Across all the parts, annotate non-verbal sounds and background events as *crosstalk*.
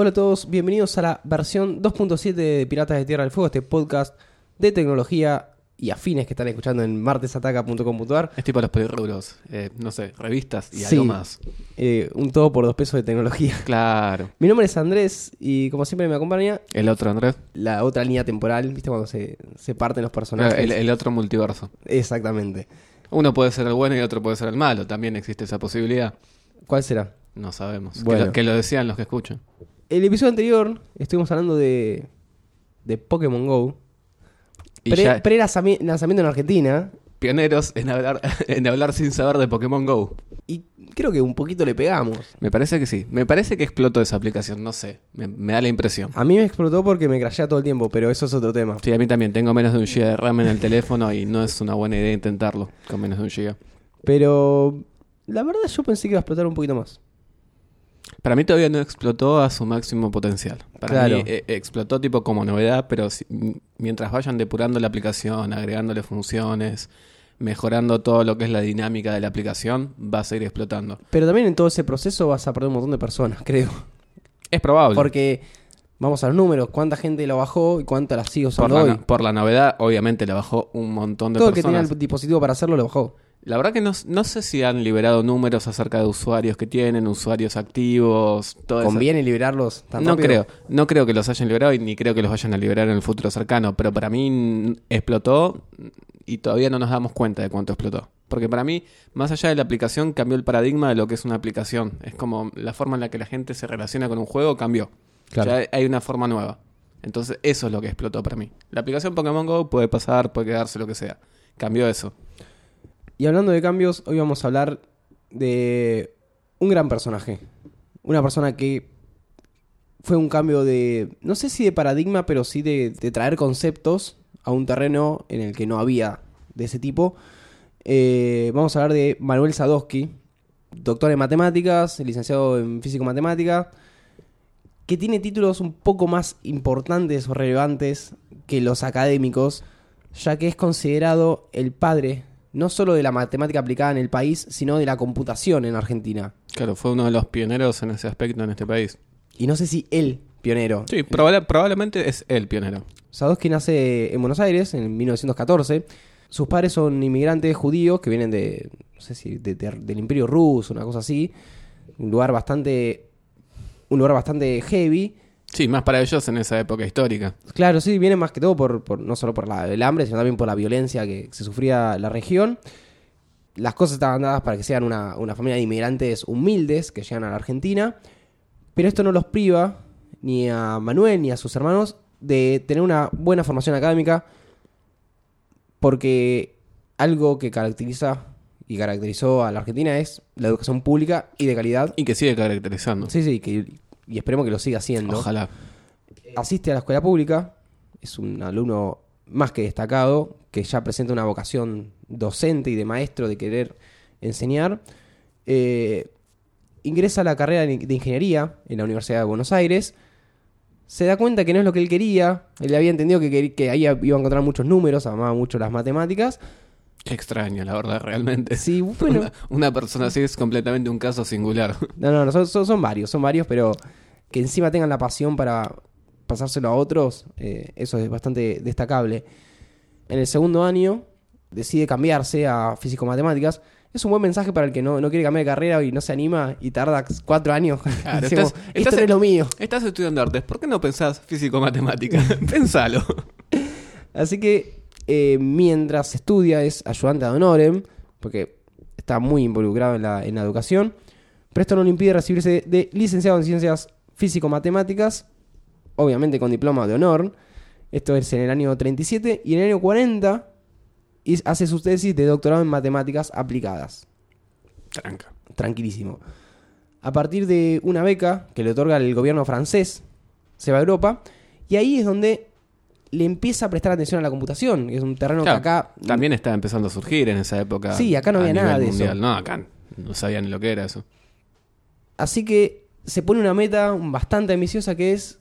Hola a todos, bienvenidos a la versión 2.7 de Piratas de Tierra del Fuego, este podcast de tecnología y afines que están escuchando en martesataca.com.ar. Es tipo los pelirrulos, eh, no sé, revistas y Sí. algo más. Eh, un todo por dos pesos de tecnología. *laughs* Claro. Mi nombre es Andrés y como siempre me acompaña El otro Andrés. la otra línea temporal, ¿viste? Cuando se, se parten los personajes. El, el otro multiverso. Exactamente. Uno puede ser el bueno y el otro puede ser el malo. También existe esa posibilidad. ¿Cuál será? No sabemos. Que Bueno. lo- Que, lo, decían los que escuchan. El episodio anterior estuvimos hablando de, de Pokémon Go. Y Pre, lanzamiento en Argentina. pioneros en hablar, *laughs* en hablar sin saber de Pokémon Go. Y creo que un poquito le pegamos. Me parece que sí. Me parece que explotó esa aplicación. No sé. Me, me da la impresión. A mí me explotó porque me crashea todo el tiempo, pero eso es otro tema. Sí, a mí también. Tengo menos de un giga de RAM en el teléfono y no es una buena idea intentarlo con menos de un giga. Pero la verdad yo pensé que iba a explotar un poquito más. Para mí todavía no explotó a su máximo potencial. Para Claro. mí eh, explotó tipo como novedad, pero si- mientras vayan depurando la aplicación, agregándole funciones, mejorando todo lo que es la dinámica de la aplicación, va a seguir explotando. Pero también en todo ese proceso vas a perder un montón de personas, *laughs* creo. Es probable. Porque vamos a los números, cuánta gente lo bajó y cuánta la sigue por, usando la, hoy. no- por la novedad, obviamente la bajó un montón de Todo el que personas. tenía el dispositivo para hacerlo lo bajó. La verdad que no, no sé si han liberado números acerca de usuarios que tienen, usuarios activos, todo eso. ¿Conviene liberarlos tan No rápido? creo, no creo que los hayan liberado y ni creo que los vayan a liberar en el futuro cercano, pero para mí explotó y todavía no nos damos cuenta de cuánto explotó. Porque para mí, más allá de la aplicación, cambió el paradigma de lo que es una aplicación. Es como la forma en la que la gente se relaciona con un juego cambió. Claro. Ya hay una forma nueva. Entonces, eso es lo que explotó para mí. La aplicación Pokémon Go puede pasar, puede quedarse, lo que sea. Cambió eso. Y hablando de cambios, hoy vamos a hablar de un gran personaje. Una persona que fue un cambio de, no sé si de paradigma, pero sí de, traer conceptos a un terreno en el que no había de ese tipo. Eh, vamos a hablar de Manuel Sadowski, doctor en matemáticas, licenciado en físico-matemática, que tiene títulos un poco más importantes o relevantes que los académicos, ya que es considerado el padre no solo de la matemática aplicada en el país, sino de la computación en Argentina. Claro, fue uno de los pioneros en ese aspecto en este país. Y no sé si el pionero. Sí, probable- probablemente es el pionero. Sadowski nace en Buenos Aires en 1914. Sus padres son inmigrantes judíos que vienen de, no sé si, de- de- del Imperio Ruso, una cosa así. Un lugar bastante, un lugar bastante heavy. Sí, más para ellos en esa época histórica. Claro, sí, viene más que todo por, por- no solo por la- el hambre, sino también por la violencia que se sufría la región. Las cosas estaban dadas para que sean una, una familia de inmigrantes humildes que llegan a la Argentina, pero esto no los priva ni a Manuel ni a sus hermanos de tener una buena formación académica, porque algo que caracteriza y caracterizó a la Argentina es la educación pública y de calidad. Y que sigue caracterizando. Sí, sí, que, y esperemos que lo siga haciendo Ojalá. asiste a la escuela pública, es un alumno más que destacado, que ya presenta una vocación docente y de maestro de querer enseñar. Eh, ingresa a la carrera de ingeniería en la Universidad de Buenos Aires. Se da cuenta que no es lo que él quería. Él había entendido que, que ahí iba a encontrar muchos números, amaba mucho las matemáticas. Qué extraño, la verdad, realmente. Sí, bueno. Una, una persona así es completamente un caso singular. No, no, no, son, son- son varios, son varios, pero que encima tengan la pasión para pasárselo a otros, eh, eso es bastante destacable. En el segundo año decide cambiarse a físico-matemáticas. Es un buen mensaje para el que no, no quiere cambiar de carrera y no se anima y tarda cuatro años. Claro, *laughs* Decimos, estás- Esto estás no en- es lo mío. Estás estudiando artes, ¿por qué no pensás físico-matemática? *laughs* Pensalo. Así que eh, mientras estudia es ayudante ad honorem, porque está muy involucrado en la, en la educación, pero esto no le impide recibirse de, licenciado en ciencias físico-matemáticas, obviamente con diploma de honor. Esto es en el año 37 y en el año 40 y hace su tesis de doctorado en matemáticas aplicadas. Tranca. Tranquilísimo. A partir de una beca que le otorga el gobierno francés, se va a Europa y ahí es donde le empieza a prestar atención a la computación. que Es un terreno Claro, que acá También estaba empezando a surgir en esa época. Sí, acá no había nada de eso. No, acá no sabían ni lo que era eso. Así que se pone una meta bastante ambiciosa que es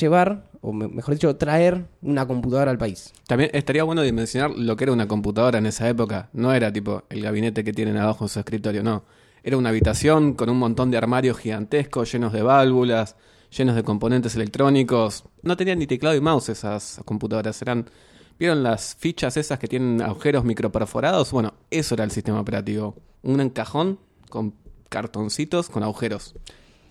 llevar, o me- mejor dicho, traer una computadora al país. También estaría bueno dimensionar lo que era una computadora en esa época. No era tipo el gabinete que tienen abajo en su escritorio, no. Era una habitación con un montón de armarios gigantescos llenos de válvulas, llenos de componentes electrónicos. No tenían ni teclado y mouse esas computadoras. Eran. ¿Vieron las fichas esas que tienen agujeros microperforados? Bueno, eso era el sistema operativo. Un cajón con cartoncitos con agujeros.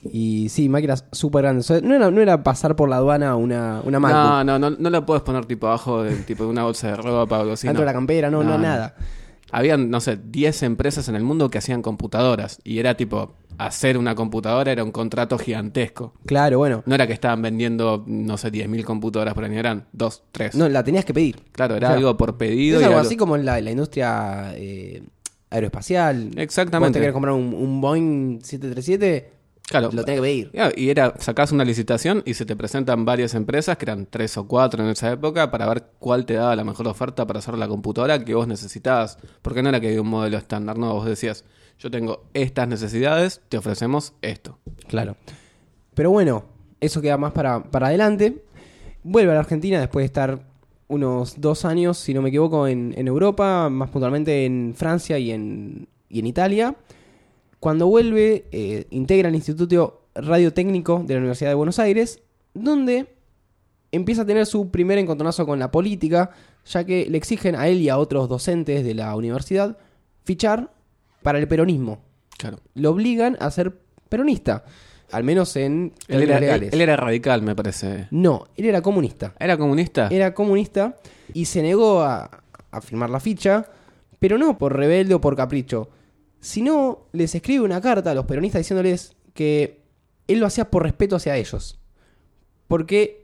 Y sí, máquinas súper grandes. O sea, no, era, no era pasar por la aduana una, una MacBook. No, no, no, no la puedes poner tipo abajo de, tipo de una bolsa de ropa o algo así. dentro no. de la campera, No, no. nada. Habían, no sé, 10 empresas en el mundo que hacían computadoras. Y era tipo, hacer una computadora era un contrato gigantesco. Claro, bueno. No era que estaban vendiendo, no sé, 10.000 computadoras por año, eran 2, 3. No, la tenías que pedir. claro, era o sea, algo por pedido. Es y algo algo- así como en la, en la industria eh, aeroespacial. Exactamente. Vos te querés comprar un, un Boeing 737, Claro. lo tenés que pedir. Ya, Y era, sacás una licitación y se te presentan varias empresas, que eran tres o cuatro en esa época, para ver cuál te daba la mejor oferta para hacer la computadora que vos necesitabas. Porque no era que había un modelo estándar, no, vos decías, yo tengo estas necesidades, te ofrecemos esto. Claro. Pero bueno, eso queda más para, para adelante. Vuelve a la Argentina después de estar unos dos años, si no me equivoco, en, en Europa, más puntualmente en Francia y en, y en Italia. Cuando vuelve, eh, integra el Instituto Radiotécnico de la Universidad de Buenos Aires, donde empieza a tener su primer encontronazo con la política, ya que le exigen a él y a otros docentes de la universidad fichar para el peronismo. Claro. Lo obligan a ser peronista, al menos en Él era, él, legales. él era radical, me parece. No, él era comunista. ¿Era comunista? Era comunista y se negó a, a firmar la ficha, pero no por rebelde o por capricho, sino les escribe una carta a los peronistas diciéndoles que él lo hacía por respeto hacia ellos. Porque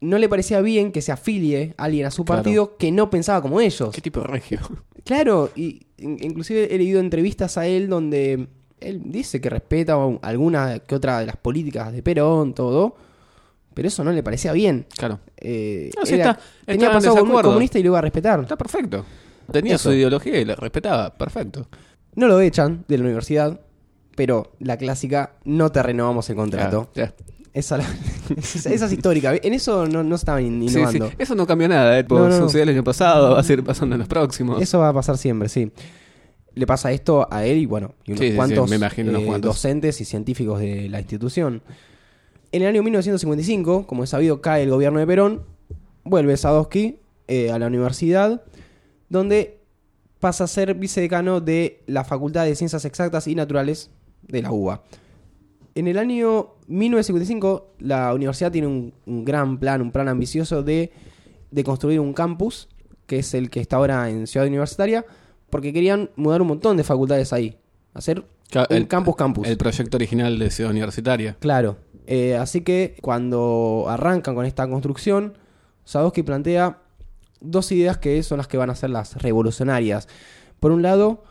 no le parecía bien que se afilie alguien a su Claro. partido que no pensaba como ellos. ¿Qué tipo de regio? Claro, y in- inclusive he leído entrevistas a él donde él dice que respeta alguna que otra de las políticas de Perón, todo, pero eso no le parecía bien. Claro. Eh, No, sí, era- está- tenía pasado con un comunista y lo iba a respetar. Está perfecto. Tenía Eso. su ideología y la respetaba. Perfecto. No lo echan de la universidad, pero la clásica, no te renovamos el contrato. Ya, ya. Esa, la- esa, esa es histórica. En eso no, no estaban in- Sí, sí. innovando. Eso no cambió nada. ¿eh? No, no. Sucedió el año pasado, va a seguir pasando en los próximos. Eso va a pasar siempre, sí. Le pasa esto a él y bueno, y unos Sí, sí, sí, cuantos, me imagino unos eh, cuantos. docentes y científicos de la institución. En el año 1955, como es sabido, cae el gobierno de Perón, vuelve Sadowski eh, a la universidad, donde pasa a ser vicedecano de la Facultad de Ciencias Exactas y Naturales de la UBA. En el año 1955, la universidad tiene un, un gran plan, un plan ambicioso de, de construir un campus, que es el que está ahora en Ciudad Universitaria, porque querían mudar un montón de facultades ahí. Hacer un el- campus campus. El proyecto original de Ciudad Universitaria. Claro. Eh, así que cuando arrancan con esta construcción, Sadowski plantea dos ideas que son las que van a ser las revolucionarias. Por un lado,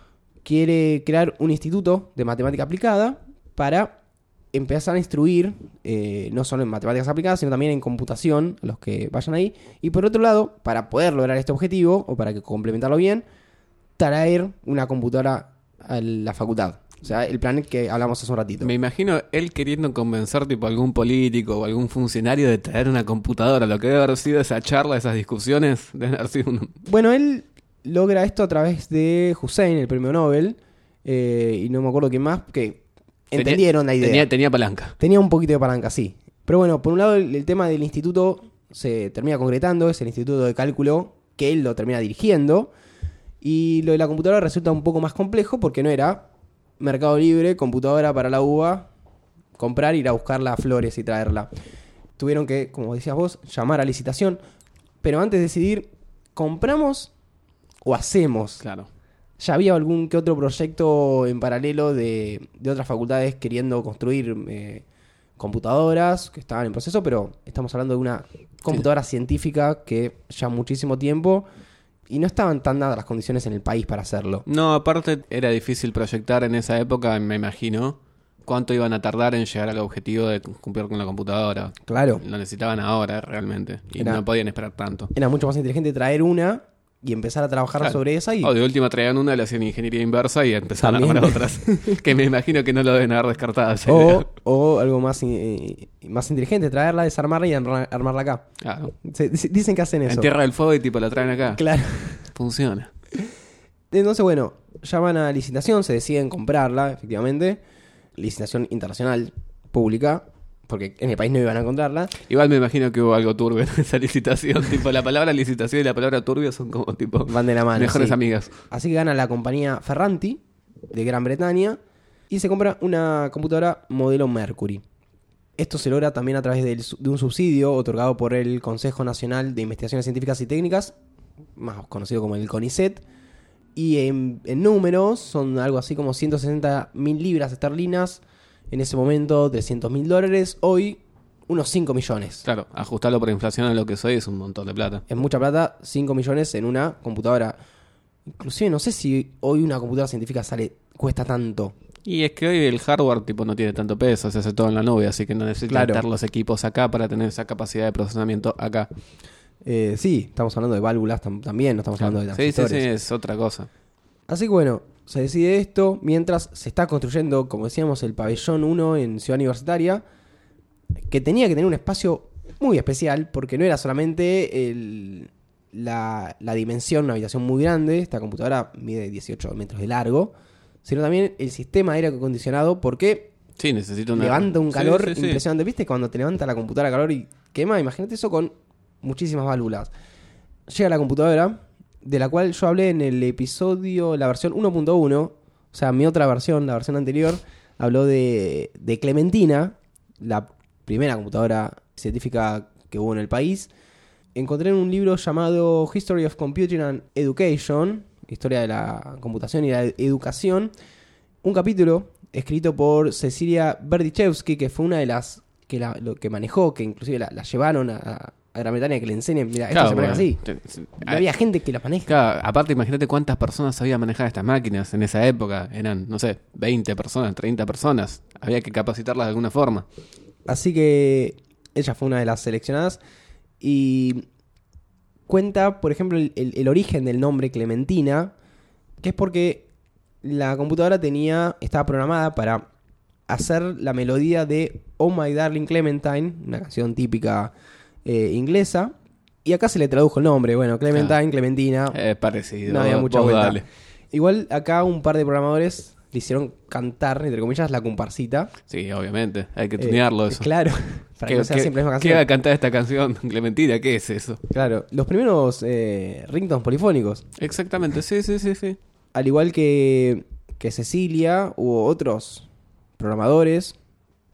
quiere crear un instituto de matemática aplicada para empezar a instruir, eh, no solo en matemáticas aplicadas, sino también en computación, a los que vayan ahí. Y por otro lado, para poder lograr este objetivo, o para que complementarlo bien, traer una computadora a la facultad. O sea, el plan que hablamos hace un ratito. Me imagino él queriendo convencer tipo a algún político o algún funcionario de traer una computadora. Lo que debe haber sido esa charla, esas discusiones, debe haber sido un... Bueno, él logra esto a través de Hussein, el premio Nobel, eh, y no me acuerdo quién más, que entendieron la idea. Tenía, tenía palanca. Tenía un poquito de palanca, sí. Pero bueno, por un lado el, el tema del instituto se termina concretando, es el instituto de cálculo que él lo termina dirigiendo. Y lo de la computadora resulta un poco más complejo porque no era Mercado Libre, computadora para la UBA, comprar, ir a buscar las flores y traerla. Tuvieron que, como decías vos, llamar a licitación. Pero antes de decidir, ¿compramos o hacemos? Claro. Ya había algún que otro proyecto en paralelo de, de otras facultades queriendo construir eh, computadoras que estaban en proceso, pero estamos hablando de una computadora científica que ya muchísimo tiempo y no estaban tan dadas las condiciones en el país para hacerlo. No, aparte era difícil proyectar en esa época, me imagino, cuánto iban a tardar en llegar al objetivo de cumplir con la computadora. Claro. Lo necesitaban ahora realmente. Y Era- no podían esperar tanto. Era mucho más inteligente traer una y empezar a trabajar Claro. sobre esa y O de última traían una, le hacían ingeniería inversa y empezaban a otras. *laughs* que me imagino que no lo deben haber descartado. o, o algo más, eh, más inteligente, traerla, desarmarla y armarla, acá. Claro. Se- dicen que hacen eso. En Tierra del Fuego y tipo la traen acá. Claro. Funciona. Entonces, bueno, llaman a licitación, se deciden comprarla, efectivamente. Licitación internacional, pública, porque en el país no iban a encontrarla. Igual me imagino que hubo algo turbio en esa licitación. *laughs* tipo, la palabra licitación y la palabra turbio son como tipo Van de la mano. mejores sí. amigas. Así que gana la compañía Ferranti, de Gran Bretaña, y se compra una computadora modelo Mercury. Esto se logra también a través del de un subsidio otorgado por el Consejo Nacional de Investigaciones Científicas y Técnicas, más conocido como el CONICET. Y en, en números son algo así como 160 mil libras esterlinas, en ese momento 300 mil dólares, hoy unos 5 millones. Claro, ajustarlo por inflación a lo que soy es un montón de plata. Es mucha plata, 5 millones en una computadora. Inclusive no sé si hoy una computadora científica sale cuesta tanto. Y es que hoy el hardware tipo no tiene tanto peso, se hace todo en la nube, así que no necesitas Claro. estar los equipos acá para tener esa capacidad de procesamiento acá. Eh, sí, estamos hablando de válvulas tam- también, no estamos hablando de sí, sí, sí, transistores. es otra cosa. Así que bueno, se decide esto mientras se está construyendo, como decíamos, el pabellón 1 en Ciudad Universitaria, que tenía que tener un espacio muy especial, porque no era solamente el- la, la dimensión, una habitación muy grande, esta computadora mide 18 metros de largo, sino también el sistema aire acondicionado, porque Sí, necesito una... levanta un calor sí, sí. impresionante. ¿Viste? Cuando te levanta la computadora calor y quema, imagínate eso con muchísimas válvulas. Llega la computadora, de la cual yo hablé en el episodio, la versión 1.1, o sea, mi otra versión, la versión anterior, habló de, de Clementina, la primera computadora científica que hubo en el país. Encontré en un libro llamado History of Computing and Education, Historia de la Computación y la Educación, un capítulo escrito por Cecilia Berdichevsky, que fue una de las que la, que manejó, que inclusive la llevaron a, a Gran Bretaña que le enseñen, mira, esto se maneja así. te- había gente que la maneja. Claro, aparte imagínate cuántas personas sabían manejar estas máquinas en esa época. Eran, no sé, 20 personas, 30 personas. Había que capacitarlas de alguna forma. Así que ella fue una de las seleccionadas y cuenta, por ejemplo, el, el- el origen del nombre Clementina, que es porque la computadora tenía, estaba programada para hacer la melodía de Oh My Darling Clementine, una canción típica eh, inglesa, y acá se le tradujo el nombre, bueno, Clementine, Claro. Clementina, Es parecido. no había mucha vuelta. dale. Igual acá un par de programadores le hicieron cantar, entre comillas, la comparsita. Sí, obviamente. Hay que Eh, tunearlo eso. Claro, *laughs* para que ¿Qué, no sea qué- siempre la misma qué canción. va a cantar esta canción, *laughs* Clementina? ¿Qué es eso? Claro, los primeros eh, ringtones polifónicos. Exactamente, sí, sí, sí, sí. Al igual que, que Cecilia, hubo otros programadores,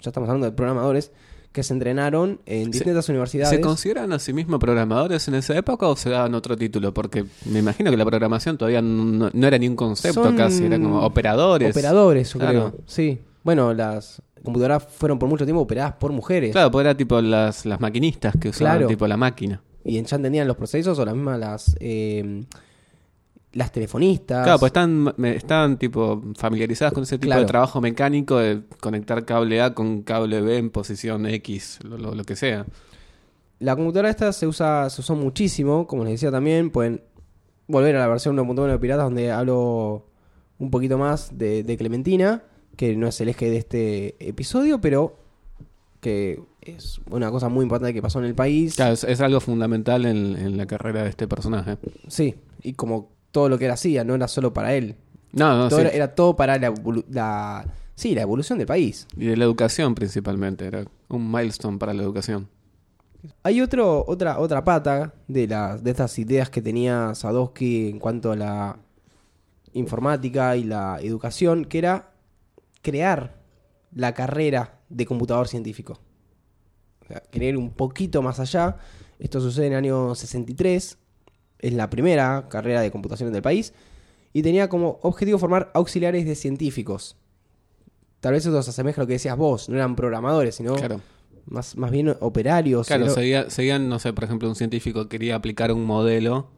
ya estamos hablando de programadores, que se entrenaron en Se- distintas universidades. ¿Se consideran a sí mismos programadores en esa época o se daban otro título? Porque me imagino que la programación todavía no, no era ni un concepto Son casi, era como operadores. Operadores, yo Claro. creo. Sí. Bueno, las computadoras fueron por mucho tiempo operadas por mujeres. Claro, pues era tipo las, las maquinistas que usaban Claro. tipo la máquina. Y ya entendían los procesos o las mismas las, eh, las telefonistas. Claro, pues están, están tipo familiarizadas con ese tipo Claro. de trabajo mecánico de conectar cable A con cable B en posición X, lo, lo- lo que sea. La computadora esta se usa, se usó muchísimo, como les decía también, pueden volver a la versión 1.1 de Piratas donde hablo un poquito más de, de Clementina, que no es el eje de este episodio, pero que es una cosa muy importante que pasó en el país. Claro, es, es algo fundamental en, en la carrera de este personaje. Sí, y como todo lo que él hacía, no era solo para él. No, no, Todo sí. era, era todo para la, la, sí, la evolución del país. Y de la educación principalmente, era un milestone para la educación. Hay otro, otra, otra pata de, las de estas ideas que tenía Sadowski en cuanto a la informática y la educación, que era crear la carrera de computador científico. O sea, querer ir un poquito más allá. Esto sucede en el año 63. Es la primera carrera de computación del país. Y tenía como objetivo formar auxiliares de científicos. Tal vez eso se asemeja a lo que decías vos. No eran programadores, sino Claro. más, más bien operarios. Claro, seguía- seguían, no sé, por ejemplo, un científico quería aplicar un modelo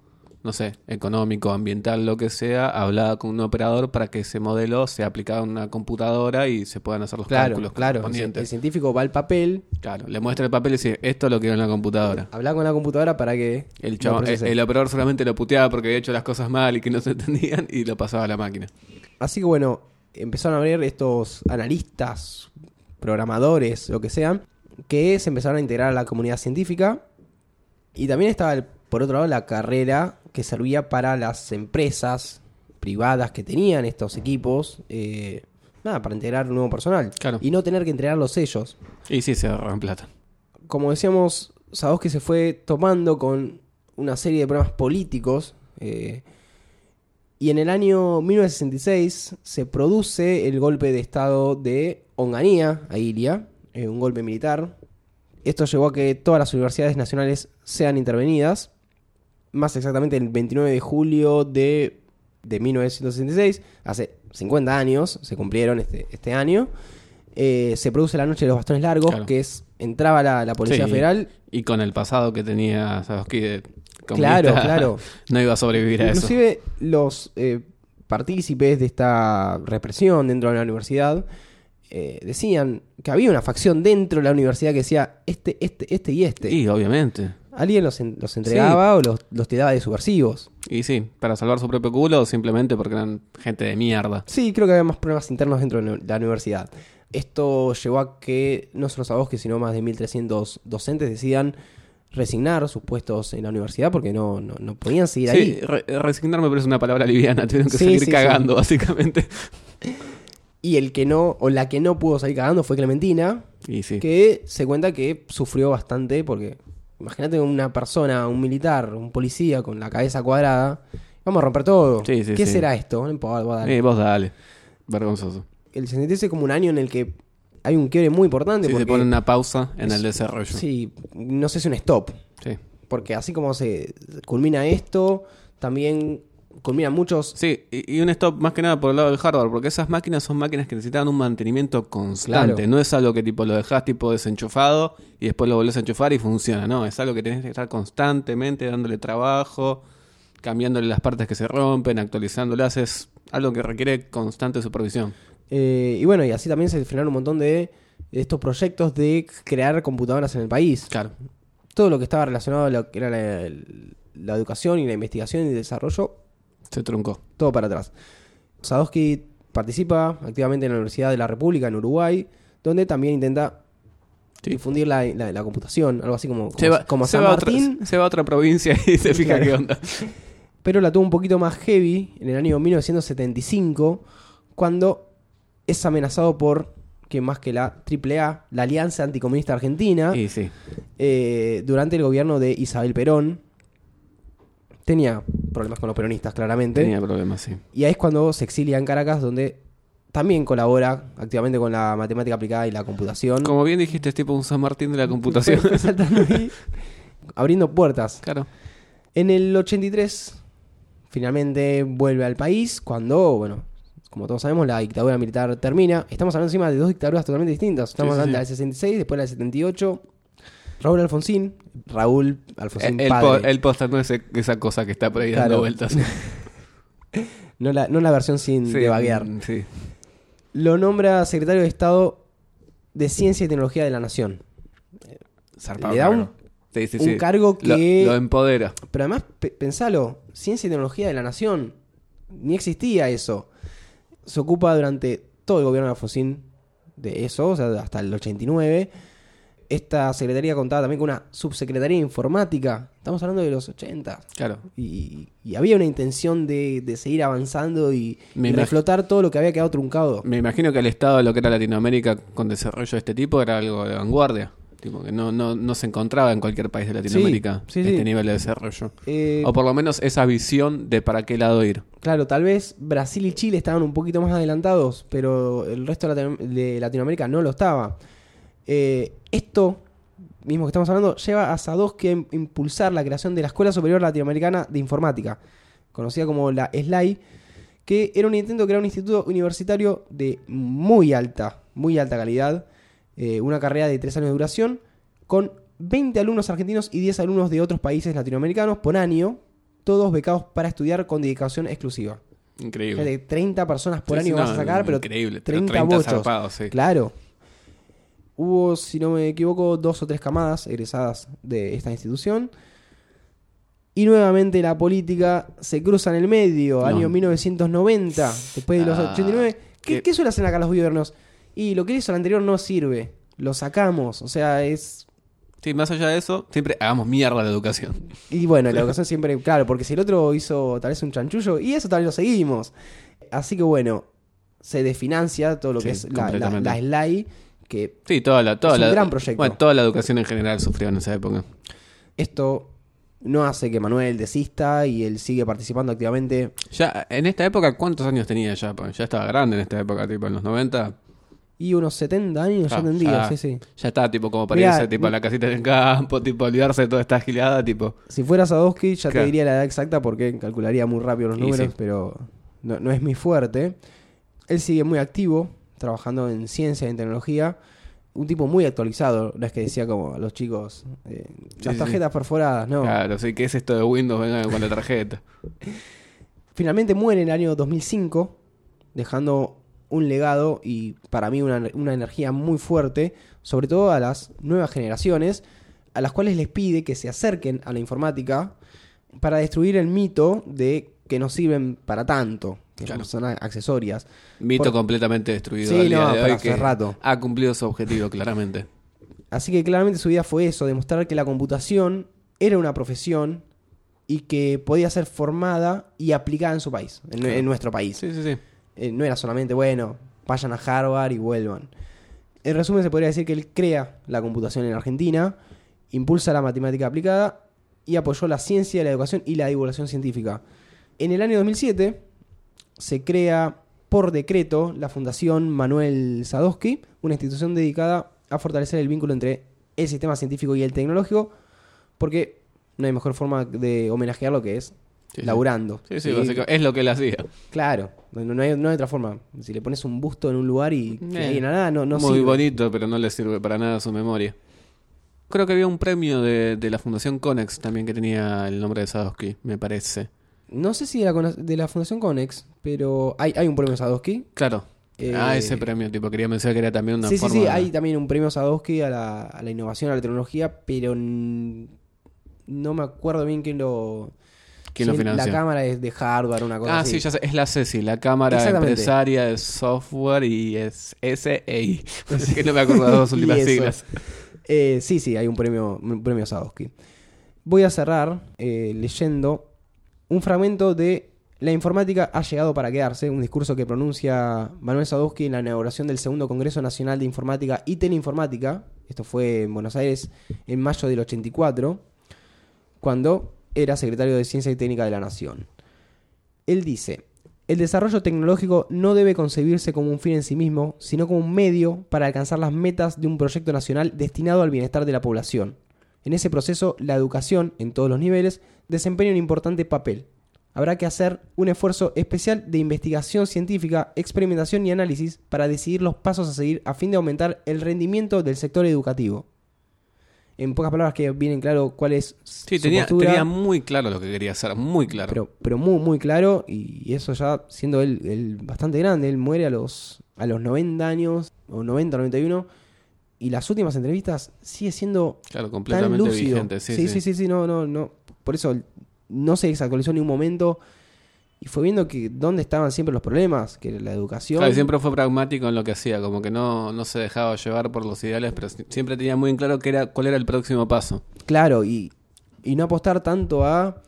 no sé, económico, ambiental, lo que sea, hablaba con un operador para que ese modelo sea aplicado en una computadora y se puedan hacer los Claro, cálculos claro. El, científico va al papel, Claro, le muestra el papel y dice, esto lo quiero en la computadora. habla con la computadora para que El, el, operador solamente lo puteaba porque había hecho las cosas mal y que no se *laughs* entendían y lo pasaba a la máquina. Así que bueno, empezaron a abrir estos analistas, programadores, lo que sean, que se empezaron a integrar a la comunidad científica. Y también estaba, por otro lado, la carrera que servía para las empresas privadas que tenían estos equipos, eh, nada, para integrar nuevo personal. Claro. Y no tener que entregarlos ellos. Y sí, se ahorran plata. Como decíamos, que se fue tomando con una serie de problemas políticos. eh, y en el año 1966 se produce el golpe de estado de Onganía, a Ilia, eh, un golpe militar. Esto llevó a que todas las universidades nacionales sean intervenidas. Más exactamente el 29 de julio de, de 1966, hace 50 años, se cumplieron este, este año. Eh, se produce la noche de los bastones largos, Claro. que es entraba la, la Policía Sí. Federal. Y con el pasado que tenía Sadowski de Claro, comunista, claro. *laughs* no iba a sobrevivir a eso. Inclusive los eh, partícipes de esta represión dentro de la universidad eh, decían que había una facción dentro de la universidad que decía este, este, este y este. Y obviamente. Alguien los, en- los entregaba o los, los tiraba de subversivos. Y sí, para salvar su propio culo o simplemente porque eran gente de mierda. Sí, creo que había más problemas internos dentro de la universidad. Esto llevó a que no solo Sadowski, sino más de 1.300 docentes decidan resignar sus puestos en la universidad porque no, no, no podían seguir Sí, ahí. re- resignarme pero es una palabra liviana, *laughs* tuvieron que Sí, seguir sí, cagando básicamente. Y el que no, o la que no pudo salir cagando fue Clementina, Y sí. que se cuenta que sufrió bastante porque imagínate una persona, un militar, un policía con la cabeza cuadrada, vamos a romper todo. Sí, sí, ¿Qué sí. será esto? No importa, vos dale. Vos dale. Vergonzoso. El 66 es como un año en el que hay un quiebre muy importante Si porque se pone una pausa en es- el desarrollo. sí, no sé si un stop, Sí. porque así como se culmina esto, también culminan muchos Sí, y, y un stop más que nada por el lado del hardware, porque esas máquinas son máquinas que necesitan un mantenimiento constante. Claro. No es algo que tipo lo dejas tipo desenchufado y después lo volvés a enchufar y funciona. No, es algo que tenés que estar constantemente dándole trabajo, cambiándole las partes que se rompen, actualizándolas. Es algo que requiere constante supervisión. Eh, y bueno, y así también se frenaron un montón de, estos proyectos de crear computadoras en el país. Claro. Todo lo que estaba relacionado a lo que era la, la educación y la investigación y desarrollo, Se truncó. todo para atrás. Sadowski participa activamente en la Universidad de la República en Uruguay, donde también intenta Sí. difundir la, la- la computación, algo así como, como, Se va, como se San va a otra, Martín, se va a otra provincia y se fija Claro. qué onda. pero la tuvo un poquito más heavy en el año 1975, cuando es amenazado por, que más que la AAA, la Alianza Anticomunista Argentina, sí. eh, durante el gobierno de Isabel Perón. Tenía problemas con los peronistas, claramente. Tenía problemas, sí. Y ahí es cuando se exilia en Caracas, donde también colabora activamente con la matemática aplicada y la computación. Como bien dijiste, es tipo un San Martín de la computación. *laughs* Ahí, abriendo puertas. claro. En el 83, finalmente vuelve al país, cuando, bueno, como todos sabemos, la dictadura militar termina. Estamos hablando encima de dos dictaduras totalmente distintas. Estamos Sí, sí, hablando sí. de la del 66, después de la del 78. Raúl Alfonsín, Raúl Alfonsín El, padre. po- el póster no es e- esa cosa que está por ahí Claro. dando vueltas. *laughs* No, la, no la versión sin Sí, devaguear. mm, Sí. Lo nombra secretario de Estado de Ciencia y Tecnología de la Nación. Zarpado Le da un, cargo. Sí, sí, un sí. cargo Lo- que... Lo, empodera. Pero además, pe- pensalo, Ciencia y Tecnología de la Nación. Ni existía eso. Se ocupa durante todo el gobierno de Alfonsín de eso, o sea, hasta el 89. Esta secretaría contaba también con una subsecretaría informática. Estamos hablando de los 80. Claro. Y, y había una intención de, de seguir avanzando y, reflotar todo lo que había quedado truncado. Me imagino que el estado de lo que era Latinoamérica con desarrollo de este tipo era algo de vanguardia. Tipo, que no, no, no se encontraba en cualquier país de Latinoamérica sí, este sí. nivel de desarrollo. Eh, O por lo menos esa visión de para qué lado ir. Claro, tal vez Brasil y Chile estaban un poquito más adelantados, pero el resto de, Latino- de Latinoamérica no lo estaba. Eh, esto, mismo que estamos hablando, lleva a Sadowski a im- impulsar la creación de la Escuela Superior Latinoamericana de Informática, conocida como la SLAI, que era un intento de crear un instituto universitario de muy alta, muy alta calidad, eh, una carrera de tres años de duración, con 20 alumnos argentinos y 10 alumnos de otros países latinoamericanos por año, todos becados para estudiar con dedicación exclusiva. Increíble. De 30 personas por Sí, año sí, vas no, a sacar, pero increíble, pero 30, 30 bochos. zarpados, sí. Claro. Hubo, si no me equivoco, dos o tres camadas egresadas de esta institución. Y nuevamente la política se cruza en el medio, No. año 1990, después de los Ah, 89. ¿Qué, qué- qué suelen hacer acá los gobiernos? Y lo que hizo el anterior no sirve. Lo sacamos. O sea, es. Sí, más allá de eso, siempre hagamos mierda la educación. Y bueno, la educación siempre. Claro, porque si el otro hizo tal vez un chanchullo, y eso tal vez lo seguimos. Así que bueno, se desfinancia todo lo que es la, la, completamente. la SLAI, que Sí, toda la, toda Es un la, gran proyecto. Bueno, toda la educación en general sufrió en esa época. esto no hace que Manuel desista y él sigue participando activamente. Ya, en esta época, ¿cuántos años tenía ya? Ya estaba grande en esta época, tipo en los 90. Y unos 70 años ya Ah, tendría, ya. sí, sí. Ya está, tipo, como para Mirá, irse, tipo, a la casita del campo, tipo, olvidarse de toda esta gilada, tipo. Si fuera Sadowski, ya Claro. te diría la edad exacta porque calcularía muy rápido los números, sí. pero no, no es mi fuerte. Él sigue muy activo, trabajando en ciencia y en tecnología. Un tipo muy actualizado, no es que decía como a los chicos, eh, las sí. tarjetas perforadas, no. Claro, sí, ¿qué es esto de Windows? Venga con la tarjeta. *laughs* Finalmente muere en el año 2005, dejando un legado y para mí una, una energía muy fuerte, sobre todo a las nuevas generaciones, a las cuales les pide que se acerquen a la informática para destruir el mito de que no sirven para tanto, que Claro. son accesorias. Mito Por- completamente destruido Sí, al día no, de pero hoy hace que rato. ha cumplido su objetivo, claramente. Así que claramente su vida fue eso, demostrar que la computación era una profesión y que podía ser formada y aplicada en su país, en, Claro. en nuestro país. Sí, sí, sí. Eh, no era solamente, bueno, vayan a Harvard y vuelvan. En resumen, se podría decir que él crea la computación en Argentina, impulsa la matemática aplicada y apoyó la ciencia, la educación y la divulgación científica. En el año 2007 se crea por decreto la Fundación Manuel Sadowski, una institución dedicada a fortalecer el vínculo entre el sistema científico y el tecnológico, porque no hay mejor forma de homenajear lo que es Sí, laburando. Sí, sí, ¿sí? básicamente, es lo que él hacía. Claro, no, no hay, no hay otra forma. Si le pones un busto en un lugar y Eh, nada, no, no Muy sirve. bonito, pero no le sirve para nada a su memoria. Creo que había un premio de, de la Fundación Conex también que tenía el nombre de Sadowski, me parece. No sé si de la, cona- de la Fundación Conex, pero hay, hay un premio Sadowski. Claro. Eh, ah, ese premio, tipo, quería mencionar que era también una Sí, sí, forma... sí, de- hay también un premio Sadowski a la, a la innovación, a la tecnología, pero no me acuerdo bien quién lo... ¿Quién lo financia? La cámara es de Harvard, una cosa Ah, así. sí, ya sé, es la CECI, la Cámara. Empresaria de Software y es SEI. *laughs* Que no me acuerdo de las dos *laughs* últimas siglas. Eh, sí, sí, hay un premio, un premio Sadowski. Voy a cerrar eh, leyendo un fragmento de La informática ha llegado para quedarse, un discurso que pronuncia Manuel Sadowski en la inauguración del segundo Congreso Nacional de Informática y Teleinformática. Esto fue en Buenos Aires en mayo del 84, cuando era secretario de Ciencia y Técnica de la Nación. Él dice, el desarrollo tecnológico no debe concebirse como un fin en sí mismo, sino como un medio para alcanzar las metas de un proyecto nacional destinado al bienestar de la población. En ese proceso, la educación, en todos los niveles, desempeña un importante papel. Habrá que hacer un esfuerzo especial de investigación científica, experimentación y análisis para decidir los pasos a seguir a fin de aumentar el rendimiento del sector educativo. En pocas palabras que vienen claro cuál es Sí, su tenía, tenía muy claro lo que quería hacer, muy claro. Pero, pero muy, muy claro, y eso ya siendo él, él bastante grande, él muere a los, a los 90 años, o 90, 91, y las últimas entrevistas sigue siendo claro, tan completamente lúcido. vigente. Sí, sí, sí, sí, sí, no, no, no. Por eso no se desactualizó en ningún momento, y fue viendo que dónde estaban siempre los problemas, que la educación... Claro, siempre fue pragmático en lo que hacía, como que no, no se dejaba llevar por los ideales, pero si- siempre tenía muy en claro que era, cuál era el próximo paso. Claro, y, y no apostar tanto a.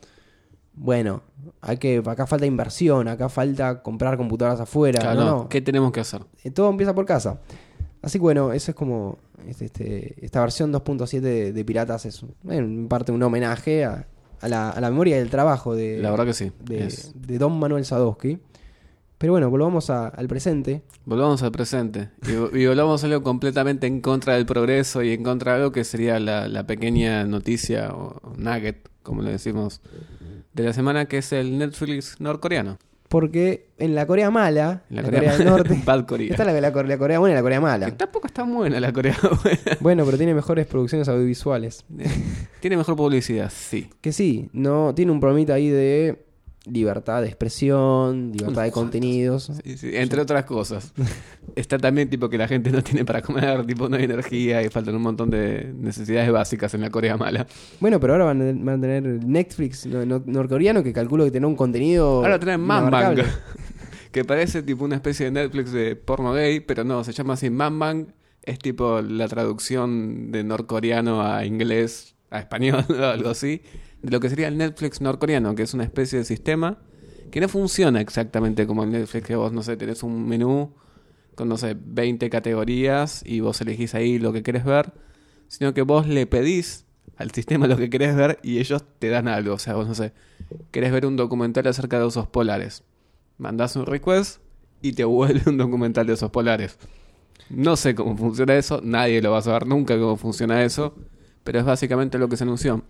Bueno, hay que acá falta inversión, acá falta comprar computadoras afuera. Claro, no, no, no. ¿qué tenemos que hacer? Eh, Todo empieza por casa. Así que bueno, eso es como. Este, este, esta versión 2.7 de, de Piratas es en parte un homenaje a, a la, a la memoria del trabajo de, La verdad que sí. de, Don Manuel Sadowski. Pero bueno, volvamos a- al presente. Volvamos al presente. Y, y volvamos a algo completamente en contra del progreso y en contra de algo que sería la, la pequeña noticia o nugget, como le decimos, de la semana, que es el Netflix norcoreano. Porque en la Corea mala, En la la, Corea Corea, del Norte, *laughs* Bad Korea. está la, la, la Corea buena y la Corea Que mala. tampoco está buena la Corea *laughs* buena. Bueno, pero tiene mejores producciones audiovisuales. Tiene mejor publicidad, sí. Que sí, no tiene un problemita ahí de libertad de expresión, libertad de contenidos. Sí, sí, Entre otras cosas. *laughs* Está también tipo que la gente no tiene para comer, tipo no hay energía y faltan un montón de necesidades básicas en la Corea mala. Bueno, pero ahora van a, tener Netflix no- no- norcoreano que calculo que tendrá un contenido. Ahora tienen Manbang, *laughs* que parece tipo una especie de Netflix de porno gay, pero no, se llama así Manbang. Es tipo la traducción de norcoreano a inglés, a español *laughs* o algo así, de lo que sería el Netflix norcoreano, que es una especie de sistema que no funciona exactamente como el Netflix, que vos, no sé, tenés un menú con, no sé, 20 categorías y vos elegís ahí lo que querés ver, sino que vos le pedís al sistema lo que querés ver y ellos te dan algo. O sea, vos, no sé, querés ver un documental acerca de osos polares. Mandás un request y te vuelve un documental de osos polares. No sé cómo funciona eso, nadie lo va a saber nunca cómo funciona eso, pero es básicamente lo que se anunció.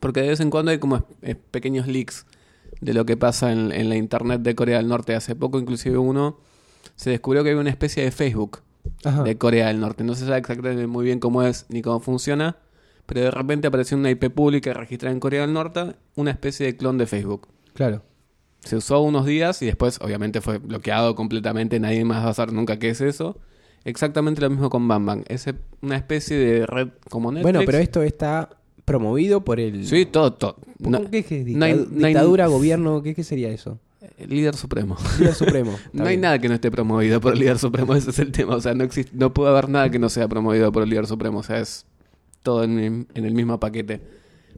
Porque de vez en cuando hay como es- es pequeños leaks de lo que pasa en, en la internet de Corea del Norte. Hace poco inclusive uno se descubrió que hay una especie de Facebook Ajá. de Corea del Norte. No se sabe exactamente muy bien cómo es ni cómo funciona, pero de repente apareció una IP pública registrada en Corea del Norte, una especie de clon de Facebook. Claro. Se usó unos días y después obviamente fue bloqueado completamente, nadie más va a saber nunca qué es eso. Exactamente lo mismo con Bambang, es una especie de red como Netflix. Bueno, pero esto está promovido por el. Sí, todo, todo. ¿Por No- ¿Qué, es? no hay- dictadura, gobierno, ¿qué, qué sería eso? el líder supremo. Líder supremo. *laughs* No hay nada que no esté promovido por el líder supremo, ese es el tema. O sea, no existe, no puede haber nada que no sea promovido por el líder supremo. O sea, es todo en, el- en el mismo paquete.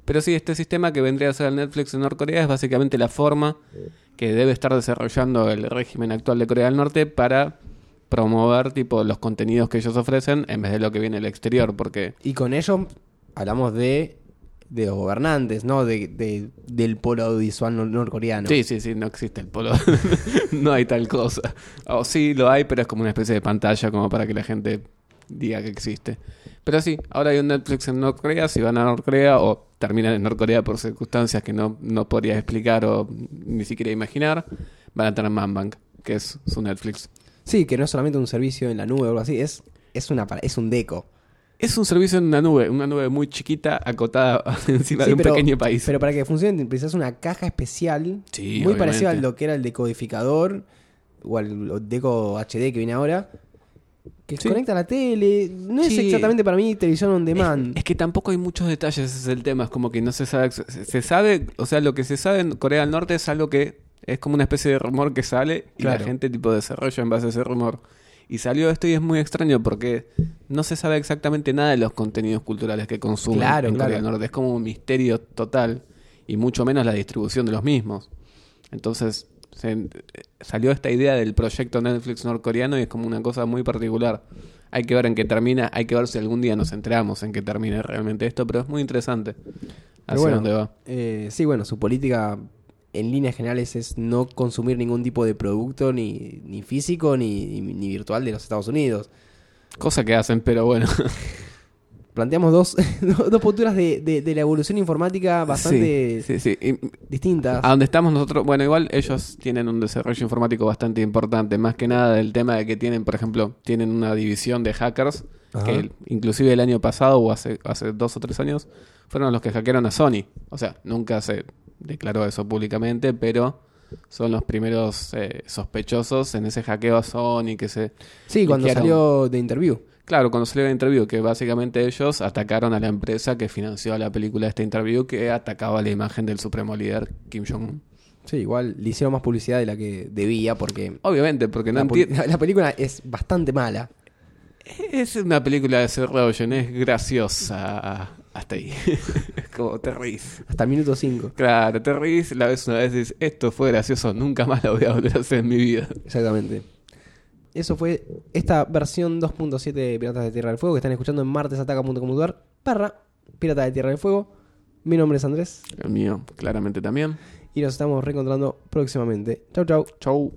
Pero sí, este sistema que vendría a ser el Netflix en Norcorea es básicamente la forma que debe estar desarrollando el régimen actual de Corea del Norte para promover tipo los contenidos que ellos ofrecen en vez de lo que viene del exterior. Porque Y con ello hablamos de, de los gobernantes, ¿no? De, de- del polo audiovisual nor- norcoreano. Sí, sí, sí, no existe el polo. *laughs* no hay tal cosa. O sí, lo hay, pero es como una especie de pantalla como para que la gente diga que existe. Pero sí, ahora hay un Netflix en Norcorea, si van a Norcorea o terminan en Norcorea por circunstancias que no, no podrías explicar o ni siquiera imaginar, van a tener Manbang, que es su Netflix. Sí, que no es solamente un servicio en la nube o algo así, es, es, una, es un deco. Es un servicio en una nube, una nube muy chiquita, acotada *laughs* encima Sí, de un pero- pequeño país. Pero para que funcione precisas una caja especial, Sí, muy obviamente. parecida a lo que era el decodificador o al deco HD que viene ahora, que Sí. conecta a la tele. No es exactamente para mí televisión on demand. Es que tampoco hay muchos detalles, ese es el tema, es como que no se sabe, se, se sabe, o sea, lo que se sabe en Corea del Norte es algo que es como una especie de rumor que sale y Claro. la gente tipo desarrolla en base a ese rumor. Y salió esto y es muy extraño porque no se sabe exactamente nada de los contenidos culturales que consumen Claro, en claro. Corea del Norte. Es como un misterio total y mucho menos la distribución de los mismos. Entonces se- salió esta idea del proyecto Netflix norcoreano y es como una cosa muy particular. Hay que ver en qué termina, hay que ver si algún día nos enteramos en qué termine realmente esto, pero es muy interesante. Hacia bueno, dónde va. eh, sí, bueno, su política en líneas generales es no consumir ningún tipo de producto, ni, ni físico ni, ni, virtual de los Estados Unidos. Cosa que hacen, pero bueno. *laughs* Planteamos *laughs* dos, dos posturas de, de- de la evolución informática bastante Sí, sí, sí. Y distintas. A donde estamos nosotros, bueno, igual ellos tienen un desarrollo informático bastante importante, más que nada del tema de que tienen, por ejemplo, tienen una división de hackers, Ajá. que inclusive el año pasado o hace, hace dos o tres años, fueron los que hackearon a Sony. O sea, nunca se declaró eso públicamente, pero son los primeros eh, sospechosos en ese hackeo a Sony que se... sí, cuando salió de interview. Claro, cuando salió la interview, que básicamente ellos atacaron a la empresa que financió la película de esta interview, que atacaba la imagen del supremo líder Kim Jong-un. Sí, igual le hicieron más publicidad de la que debía porque Obviamente, porque no la, *laughs* la película es bastante mala. Es una película de Seth Rogen, es graciosa hasta ahí. *laughs* como te reís. Hasta minuto 5. Claro, te reís, la ves una vez y dices, esto fue gracioso, nunca más lo voy a volver a hacer en mi vida. Exactamente. Eso fue esta versión 2.7 de Piratas de Tierra del Fuego que están escuchando en martesataca.com.ar barra Piratas de Tierra del Fuego. Mi nombre es Andrés El mío, claramente también. y nos estamos reencontrando próximamente. Chau, chau. Chau.